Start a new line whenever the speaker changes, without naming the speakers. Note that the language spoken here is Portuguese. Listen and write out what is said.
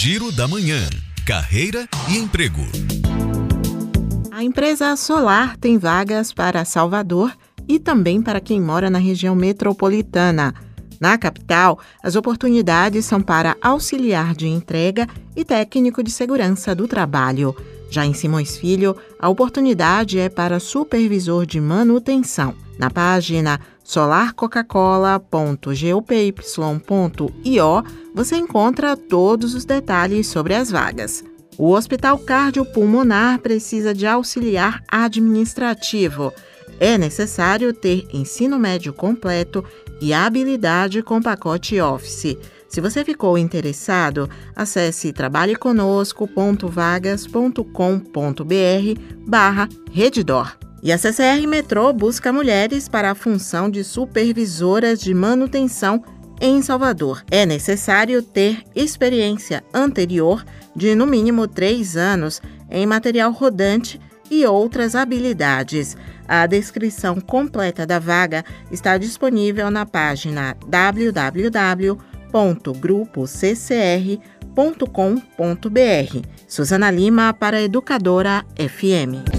Giro da Manhã. Carreira e emprego.
A empresa Solar tem vagas para Salvador e também para quem mora na região metropolitana. Na capital, as oportunidades são para auxiliar de entrega e técnico de segurança do trabalho. Já em Simões Filho, a oportunidade é para supervisor de manutenção. Na página solarcoca-cola.gopy.io você encontra todos os detalhes sobre as vagas. O Hospital Cardiopulmonar precisa de auxiliar administrativo. É necessário ter ensino médio completo e habilidade com pacote Office. Se você ficou interessado, acesse trabalheconosco.vagas.com.br barra Redditor. E a CCR Metrô busca mulheres para a função de supervisoras de manutenção em Salvador. É necessário ter experiência anterior de no mínimo três anos em material rodante e outras habilidades. A descrição completa da vaga está disponível na página www.grupoccr.com.br. Suzana Lima para Educadora FM.